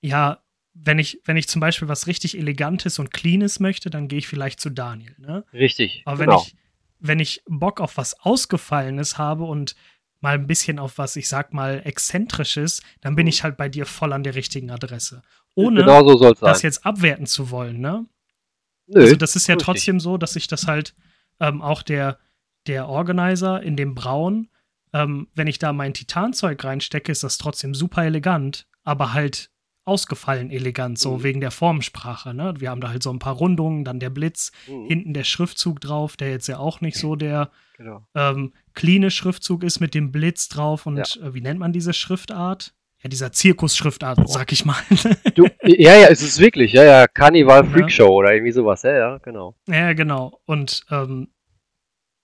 ja, wenn ich, wenn ich zum Beispiel was richtig Elegantes und Cleanes möchte, dann gehe ich vielleicht zu Daniel, ne? Richtig. Aber genau. wenn ich, wenn ich Bock auf was Ausgefallenes habe und mal ein bisschen auf was, ich sag mal, Exzentrisches, dann bin Mhm. ich halt bei dir voll an der richtigen Adresse. Ohne Genau so das jetzt abwerten zu wollen, ne? Nö, Also das ist ja trotzdem so, dass ich das halt ähm, auch der, der Organizer in dem Braun, ähm, wenn ich da mein Titanzeug reinstecke, ist das trotzdem super elegant, aber halt ausgefallen elegant, so Mhm. wegen der Formensprache. Ne? Wir haben da halt so ein paar Rundungen, dann der Blitz, Mhm, hinten der Schriftzug drauf, der jetzt ja auch nicht so der *laughs* genau. ähm, cleane Schriftzug ist mit dem Blitz drauf und äh, wie nennt man diese Schriftart? Ja, dieser Zirkusschriftart, sag ich mal. *laughs* Du, ja, ja, es ist wirklich, ja, ja, Carnival Ja. Freak Show oder irgendwie sowas, ja, ja, genau. Ja, genau. Und ähm,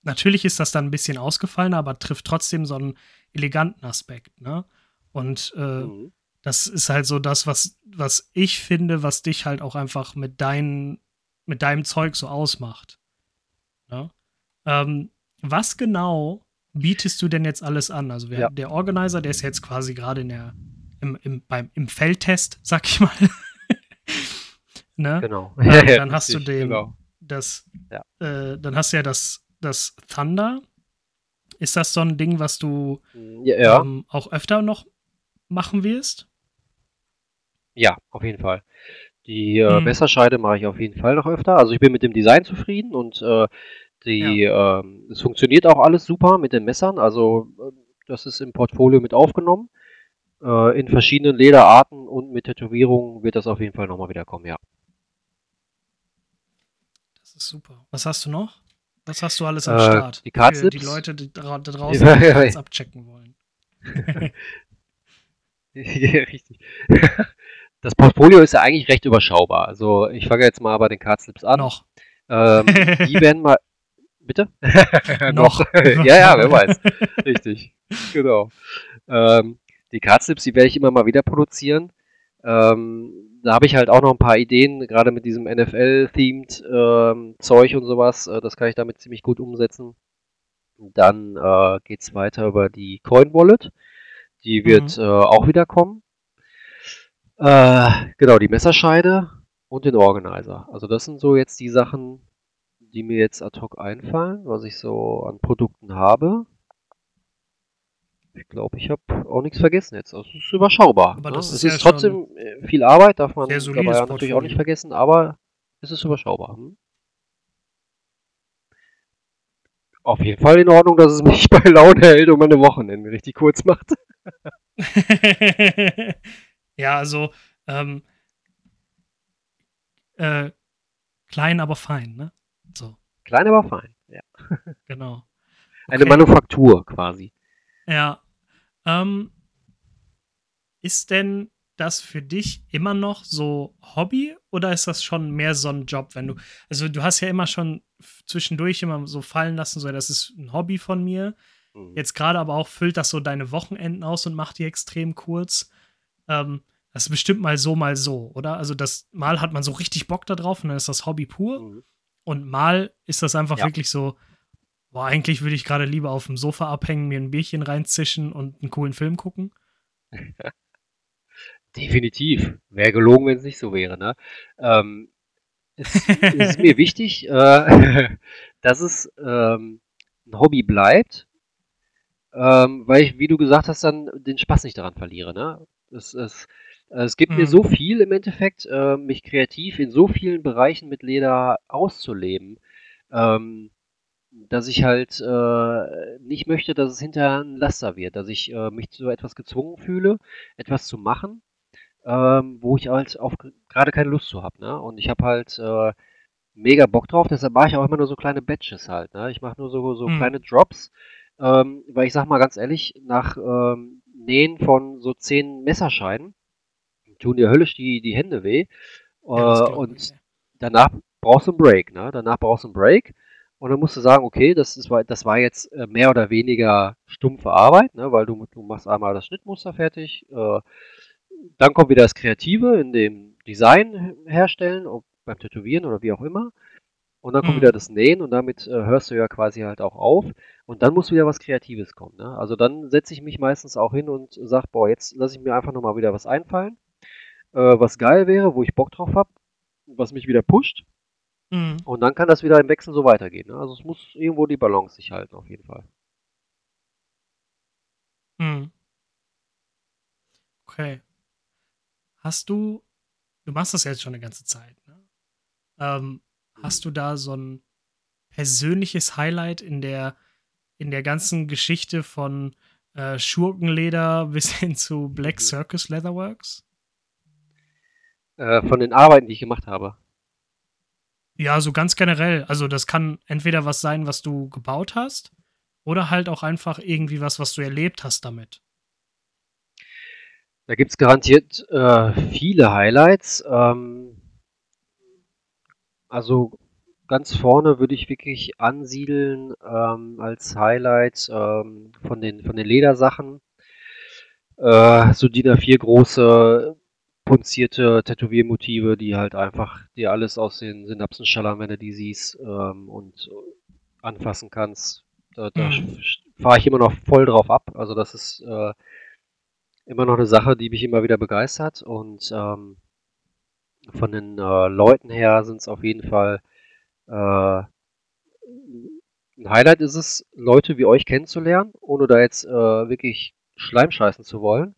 natürlich ist das dann ein bisschen ausgefallen, aber trifft trotzdem so einen eleganten Aspekt, ne? Und äh, Mhm. Das ist halt so das, was, was ich finde, was dich halt auch einfach mit, dein, mit deinem Zeug so ausmacht. Ne? Ähm, was genau bietest du denn jetzt alles an? Also wer, Ja. der Organizer, der ist jetzt quasi gerade in der, im, im, beim, im Feldtest, sag ich mal. *laughs* ne? Genau. Ähm, Ja, ja, dann hast du den, Genau. das, Ja. äh, dann hast du ja das, das Thunder. Ist das so ein Ding, was du Ja, ja, ähm, auch öfter noch machen wirst? Ja, auf jeden Fall. Die äh, Mhm. Messerscheide mache ich auf jeden Fall noch öfter. Also ich bin mit dem Design zufrieden und äh, die, ähm, es funktioniert auch alles super mit den Messern. Also äh, das ist im Portfolio mit aufgenommen. Äh, in verschiedenen Lederarten und mit Tätowierungen wird das auf jeden Fall nochmal wieder kommen, ja. Das ist super. Was hast du noch? Was hast du alles am Äh, Start? die Für Card-Slips. die Leute, die dra da *laughs* draußen Ja, ja, ja. abchecken wollen. *laughs* *laughs* Ja, richtig. Das Portfolio ist ja eigentlich recht überschaubar. Also ich fange jetzt mal bei den Cardslips an. Noch. Ähm, *laughs* die werden mal. Bitte? *laughs* Noch. *laughs* ja, ja, wer weiß. Richtig. Genau. Ähm, die Cardslips, die werde ich immer mal wieder produzieren. Ähm, da habe ich halt auch noch ein paar Ideen, gerade mit diesem NFL-themed ähm, Zeug und sowas. Äh, das kann ich damit ziemlich gut umsetzen. Dann äh, geht es weiter über die Coin Wallet. Die wird Mhm. äh, auch wieder kommen. Äh, genau, die Messerscheide und den Organizer. Also das sind so jetzt die Sachen, die mir jetzt ad hoc einfallen, was ich so an Produkten habe. Ich glaube, ich habe auch nichts vergessen jetzt. Also es ist überschaubar. Aber ne? das ist es ja ist trotzdem äh, viel Arbeit, darf man dabei natürlich auch nicht vergessen, aber es ist überschaubar. Hm? Auf jeden Fall in Ordnung, dass es mich *laughs* bei Laune hält und meine Wochenende richtig kurz macht. *laughs* ja, also ähm, äh, klein, aber fein, ne? So, Klein, aber fein. Ja. *laughs* genau. Eine Okay. Manufaktur quasi. Ja. Ähm, ist denn das für dich immer noch so Hobby oder ist das schon mehr so ein Job, wenn du, also du hast ja immer schon zwischendurch immer so fallen lassen, so das ist ein Hobby von mir. Mhm. Jetzt gerade aber auch füllt das so deine Wochenenden aus und macht die extrem kurz. Ähm, das ist bestimmt mal so, mal so, oder? Also das mal hat man so richtig Bock da drauf und dann ist das Hobby pur. Mhm. Und mal ist das einfach Ja. wirklich so, boah, eigentlich würde ich gerade lieber auf dem Sofa abhängen, mir ein Bierchen reinzischen und einen coolen Film gucken. *laughs* Definitiv. Wäre gelogen, wenn es nicht so wäre, ne? Ähm, es, es ist mir *laughs* wichtig, äh, *laughs* dass es ähm, ein Hobby bleibt, ähm, weil ich, wie du gesagt hast, dann den Spaß nicht daran verliere, ne? Es, es, es gibt mir Mhm. so viel im Endeffekt, äh, mich kreativ in so vielen Bereichen mit Leder auszuleben, ähm, dass ich halt äh, nicht möchte, dass es hinterher ein Laster wird, dass ich äh, mich zu etwas gezwungen fühle, etwas zu machen, ähm, wo ich halt auf gerade keine Lust zu habe, ne? Und ich habe halt äh, mega Bock drauf, deshalb mache ich auch immer nur so kleine Batches halt, ne? Ich mache nur so, so Mhm. kleine Drops, ähm, weil ich sag mal ganz ehrlich, nach ähm, Nähen von so zehn Messerscheiden tun dir höllisch die, die Hände weh. Ja, äh, und ich, danach brauchst du einen Break, ne? Danach brauchst du einen Break. Und dann musst du sagen, okay, das, ist, das war jetzt äh, mehr oder weniger stumpfe Arbeit, ne? weil du, du machst einmal das Schnittmuster fertig, äh, dann kommt wieder das Kreative in dem Design herstellen, ob beim Tätowieren oder wie auch immer. Und dann kommt Mhm. wieder das Nähen und damit äh, hörst du ja quasi halt auch auf. Und dann muss wieder was Kreatives kommen. Ne? Also dann setze ich mich meistens auch hin und sage, boah, jetzt lasse ich mir einfach nochmal wieder was einfallen, äh, was geil wäre, wo ich Bock drauf habe, was mich wieder pusht. Mhm. Und dann kann das wieder im Wechsel so weitergehen. Ne? Also es muss irgendwo die Balance sich halten, auf jeden Fall. Mhm. Okay. Hast du, du machst das jetzt schon eine ganze Zeit, ne? Ähm, hast du da so ein persönliches Highlight in der, in der ganzen Geschichte von äh, Schurkenleder *laughs* bis hin zu Black Circus Leatherworks? Äh, von den Arbeiten, die ich gemacht habe. Ja, so ganz generell. Also das kann entweder was sein, was du gebaut hast, oder halt auch einfach irgendwie was, was du erlebt hast damit. Da gibt es garantiert äh, viele Highlights. Ähm, also ganz vorne würde ich wirklich ansiedeln ähm, als Highlight ähm, von, den, von den Ledersachen. Äh, so DIN A4 große punzierte Tätowiermotive, die halt einfach dir alles aus den Synapsen schallern, wenn du die siehst ähm, und anfassen kannst. Da, da Mhm. fahre ich immer noch voll drauf ab. Also das ist äh, immer noch eine Sache, die mich immer wieder begeistert. Und ähm, von den äh, Leuten her sind es auf jeden Fall äh, ein Highlight ist es, Leute wie euch kennenzulernen, ohne da jetzt äh, wirklich Schleim scheißen zu wollen.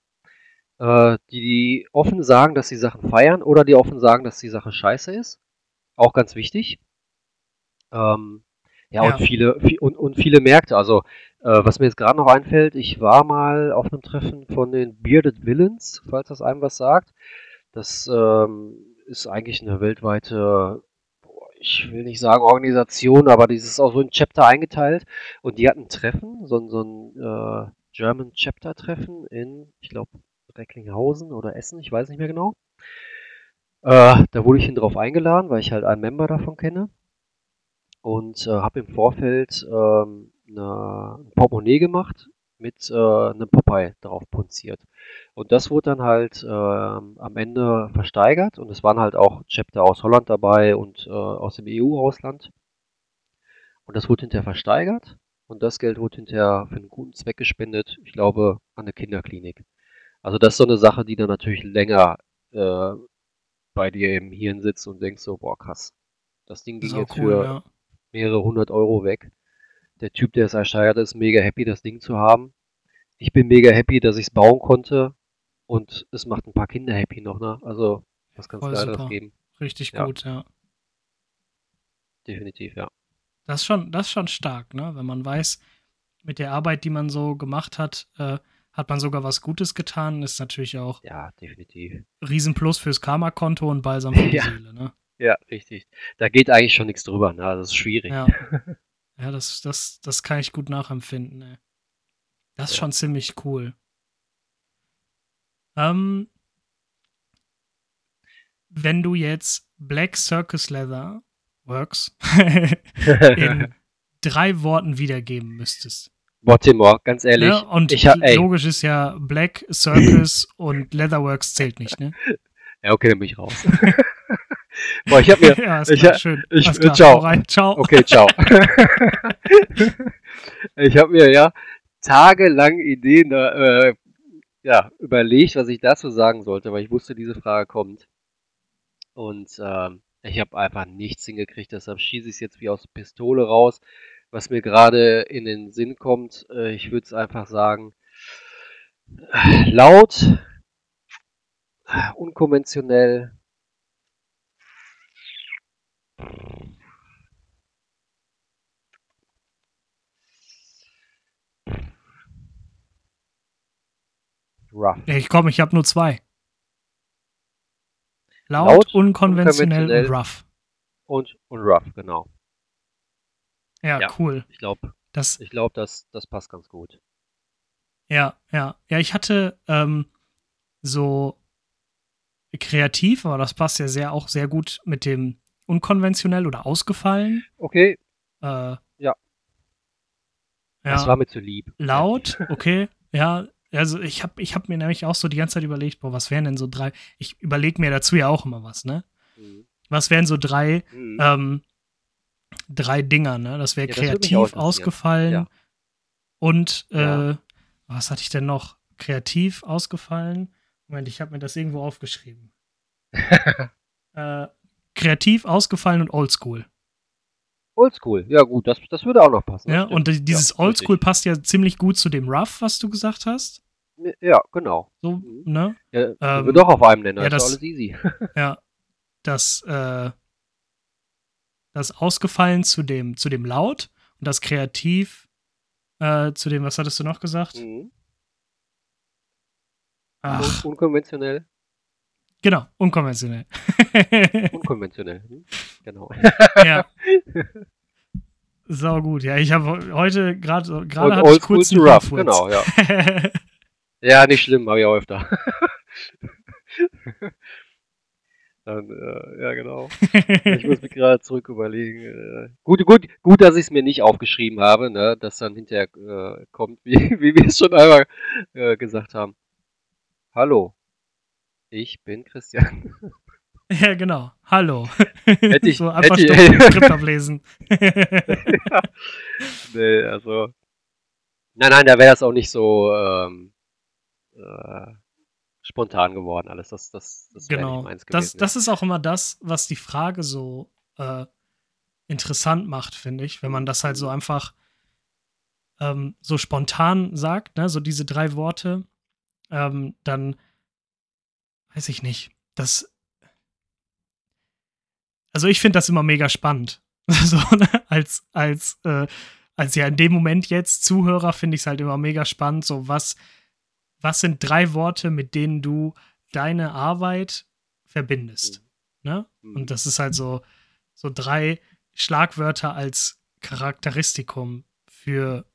Äh, die, die offen sagen, dass sie Sachen feiern oder die offen sagen, dass die Sache scheiße ist. Auch ganz wichtig. Ähm, ja, Ja. und viele vi- und, und viele Märkte. Also, äh, was mir jetzt gerade noch einfällt, ich war mal auf einem Treffen von den Bearded Villains, falls das einem was sagt. Das ähm, ist eigentlich eine weltweite, ich will nicht sagen Organisation, aber dieses ist auch so in Chapter eingeteilt. Und die hatten ein Treffen, so, ein- so ein äh, German Chapter Treffen in, ich glaube, Recklinghausen oder Essen, ich weiß nicht mehr genau. Äh, da wurde ich hin drauf eingeladen, weil ich halt einen Member davon kenne und äh, habe im Vorfeld ähm, eine, ein Portemonnaie gemacht mit äh, einem Popeye drauf punziert. Und das wurde dann halt ähm, am Ende versteigert und es waren halt auch Chapter aus Holland dabei und äh, aus dem EU-Ausland. Und das wurde hinterher versteigert und das Geld wurde hinterher für einen guten Zweck gespendet, ich glaube, an eine Kinderklinik. Also das ist so eine Sache, die dann natürlich länger äh, bei dir im Hirn sitzt und denkst so, boah, krass. Das Ding ging jetzt cool, für ja. mehrere hundert Euro weg. Der Typ, der es ersteigert, ist mega happy, das Ding zu haben. Ich bin mega happy, dass ich es bauen konnte. Und es macht ein paar Kinder happy noch, ne? Also, was kann's Voll Geileres super. geben? Richtig Ja. gut, ja. Definitiv, ja. Das ist schon, das ist schon stark, ne? Wenn man weiß, mit der Arbeit, die man so gemacht hat, äh, hat man sogar was Gutes getan, ist natürlich auch Ja, definitiv. Riesenplus fürs Karma-Konto und Balsam *laughs* für die Ja. Seele, ne? Ja, richtig. Da geht eigentlich schon nichts drüber, ne? Das ist schwierig. Ja. *laughs* Ja, das, das, das kann ich gut nachempfinden, ey. Das ist Ja. schon ziemlich cool. Ähm, wenn du jetzt Black Circus Leather Works *laughs* in drei Worten wiedergeben müsstest. Baltimore, ganz ehrlich. Ne? Und ich hab, ey, logisch ist ja Black Circus und Leatherworks zählt nicht, ne? *laughs* ja, okay, dann bin ich raus. *laughs* Boah, ich hab mir, *laughs* ja, ich ha- schön. ich- klar, ciao. rein, ciao. Okay, ciao. *laughs* *laughs* ich habe mir ja tagelang Ideen äh, ja, überlegt, was ich dazu sagen sollte, weil ich wusste, diese Frage kommt. Und ähm, ich habe einfach nichts hingekriegt, deshalb schieße ich es jetzt wie aus Pistole raus. Was mir gerade in den Sinn kommt, äh, ich würde es einfach sagen, äh, laut, äh, unkonventionell, rough. Ich komm, ich habe nur zwei. Laut, Laut, unkonventionell und unkonventionell. rough. Und, und rough, genau. Ja, Ja. cool. Ich glaube, Das, ich glaub, das, das passt ganz gut. ja, ja. Ja, ich hatte ähm, so kreativ, aber das passt ja sehr auch sehr gut mit dem unkonventionell oder ausgefallen. Okay, Äh, Ja. Ja, das war mir zu lieb. laut, okay. Ja, also ich habe ich hab mir nämlich auch so die ganze Zeit überlegt, boah, was wären denn so drei, ich überlege mir dazu ja auch immer was, ne? Mhm. Was wären so drei, Mhm. ähm, drei Dinger, ne? Das wäre Ja, das kreativ interessieren. ausgefallen Ja. und äh, was hatte ich denn noch? Kreativ ausgefallen. Moment, ich habe mir das irgendwo aufgeschrieben. *laughs* äh, kreativ, ausgefallen und oldschool. Oldschool, ja gut, das, das würde auch noch passen. Ja, und dieses ja, Oldschool richtig. passt ja ziemlich gut zu dem Rough, was du gesagt hast. Ja, genau. So, mhm. ne? Ja, ähm, wir doch auf einem nennen, ja, das, ist alles easy. *laughs* ja, das, äh, das Ausgefallen zu dem, zu dem Laut und das Kreativ äh, zu dem, was hattest du noch gesagt? Mhm. Ach. unkonventionell. Genau, unkonventionell. *laughs* unkonventionell, hm? genau. ja. Sau gut. Ja, ich habe heute gerade gerade hatte ich kurz einen rough, genau, ja. *laughs* ja, nicht schlimm, habe ich auch öfter. *laughs* Dann, äh, ja, genau. ich muss mich gerade zurück überlegen. Äh, gut, gut, gut, dass ich es mir nicht aufgeschrieben habe, ne, dass dann hinterher äh, kommt, wie, wie wir es schon einmal äh, gesagt haben. Hallo, ich bin Christian. *laughs* Ja, genau. Hallo. Hätte *laughs* ich, so einfach hätte ich, Skript *laughs* ablesen. ja. Nee, also. Nein, nein, da wäre das auch nicht so ähm, äh, spontan geworden, alles. Das, das, das genau. nicht meins gewesen. Das, das ist auch immer das, was die Frage so äh, interessant macht, finde ich, wenn man das halt so mhm. einfach ähm, so spontan sagt, ne, so diese drei Worte, ähm, dann weiß ich nicht. Das. Also ich finde das immer mega spannend. *laughs* so, ne? Als, als, äh, als ja in dem Moment jetzt Zuhörer finde ich es halt immer mega spannend. So, was, was sind drei Worte, mit denen du deine Arbeit verbindest? Mhm. Ne? Mhm. Und das ist halt so, so drei Schlagwörter als Charakteristikum für,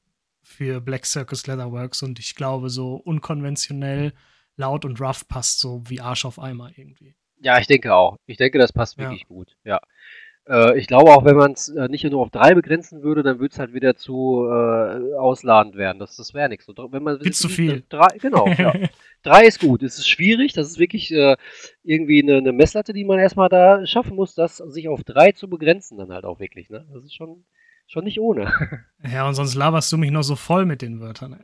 für Black Circus Leatherworks und ich glaube, so unkonventionell laut und rough passt so wie Arsch auf Eimer irgendwie. Ja, ich denke auch. Ich denke, das passt wirklich ja. gut. Ja. Äh, ich glaube auch, wenn man es äh, nicht nur auf drei begrenzen würde, dann würde es halt wieder zu äh, ausladend werden. Das, das wäre nichts. Wenn man zu viel. *laughs* Drei, genau, ja. *laughs* drei ist gut. Es ist schwierig. Das ist wirklich äh, irgendwie eine, eine, Messlatte, die man erstmal da schaffen muss, das sich auf drei zu begrenzen, dann halt auch wirklich. Ne? Das ist schon, schon nicht ohne. *laughs* Ja, und sonst laberst du mich noch so voll mit den Wörtern.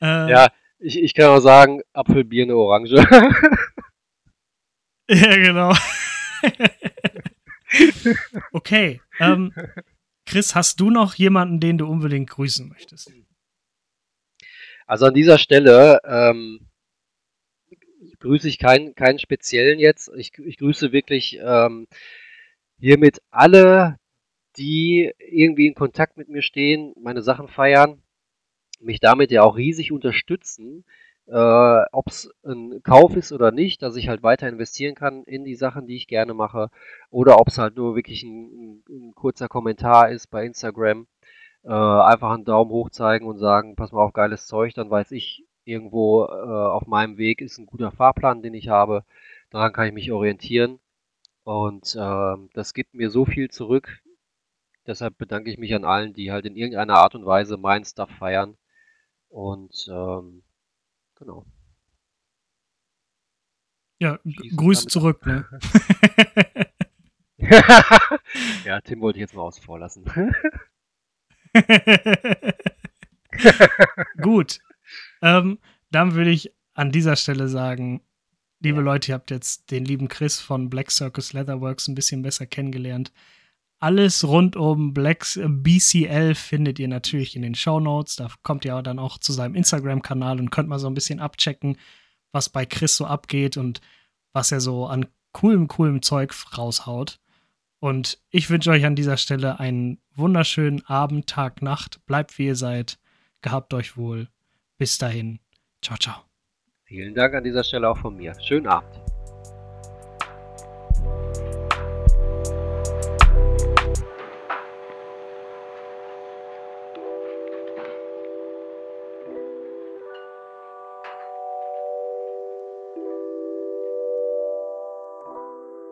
Äh, ja, ich, ich kann auch sagen, Apfel, Bier, eine Orange. *laughs* ja, genau. *laughs* okay. Ähm, Chris, hast du noch jemanden, den du unbedingt grüßen möchtest? Also an dieser Stelle ähm, grüße ich keinen, keinen speziellen jetzt. Ich, ich grüße wirklich ähm, hiermit alle, die irgendwie in Kontakt mit mir stehen, meine Sachen feiern mich damit ja auch riesig unterstützen, äh, ob es ein Kauf ist oder nicht, dass ich halt weiter investieren kann in die Sachen, die ich gerne mache, oder ob es halt nur wirklich ein, ein, kurzer Kommentar ist bei Instagram, äh, einfach einen Daumen hoch zeigen und sagen, pass mal auf, geiles Zeug, dann weiß ich irgendwo äh, auf meinem Weg ist ein guter Fahrplan, den ich habe, daran kann ich mich orientieren. Und äh, das gibt mir so viel zurück. Deshalb bedanke ich mich an allen, die halt in irgendeiner Art und Weise meinen Stuff feiern und ähm, genau. Ja, Grüße zurück, ne? *laughs* *laughs* ja, Tim wollte ich jetzt mal außen vor lassen. *laughs* Gut. Ähm, dann würde ich an dieser Stelle sagen, liebe ja. Leute, ihr habt jetzt den lieben Chris von Black Circus Leatherworks ein bisschen besser kennengelernt. Alles rund um Blacks BCL findet ihr natürlich in den Show Notes. Da kommt ihr dann auch zu seinem Instagram-Kanal und könnt mal so ein bisschen abchecken, was bei Chris so abgeht und was er so an coolem, coolem Zeug raushaut. Und ich wünsche euch an dieser Stelle einen wunderschönen Abend, Tag, Nacht. Bleibt wie ihr seid. Gehabt euch wohl. Bis dahin. Ciao, ciao. Vielen Dank an dieser Stelle auch von mir. Schönen Abend.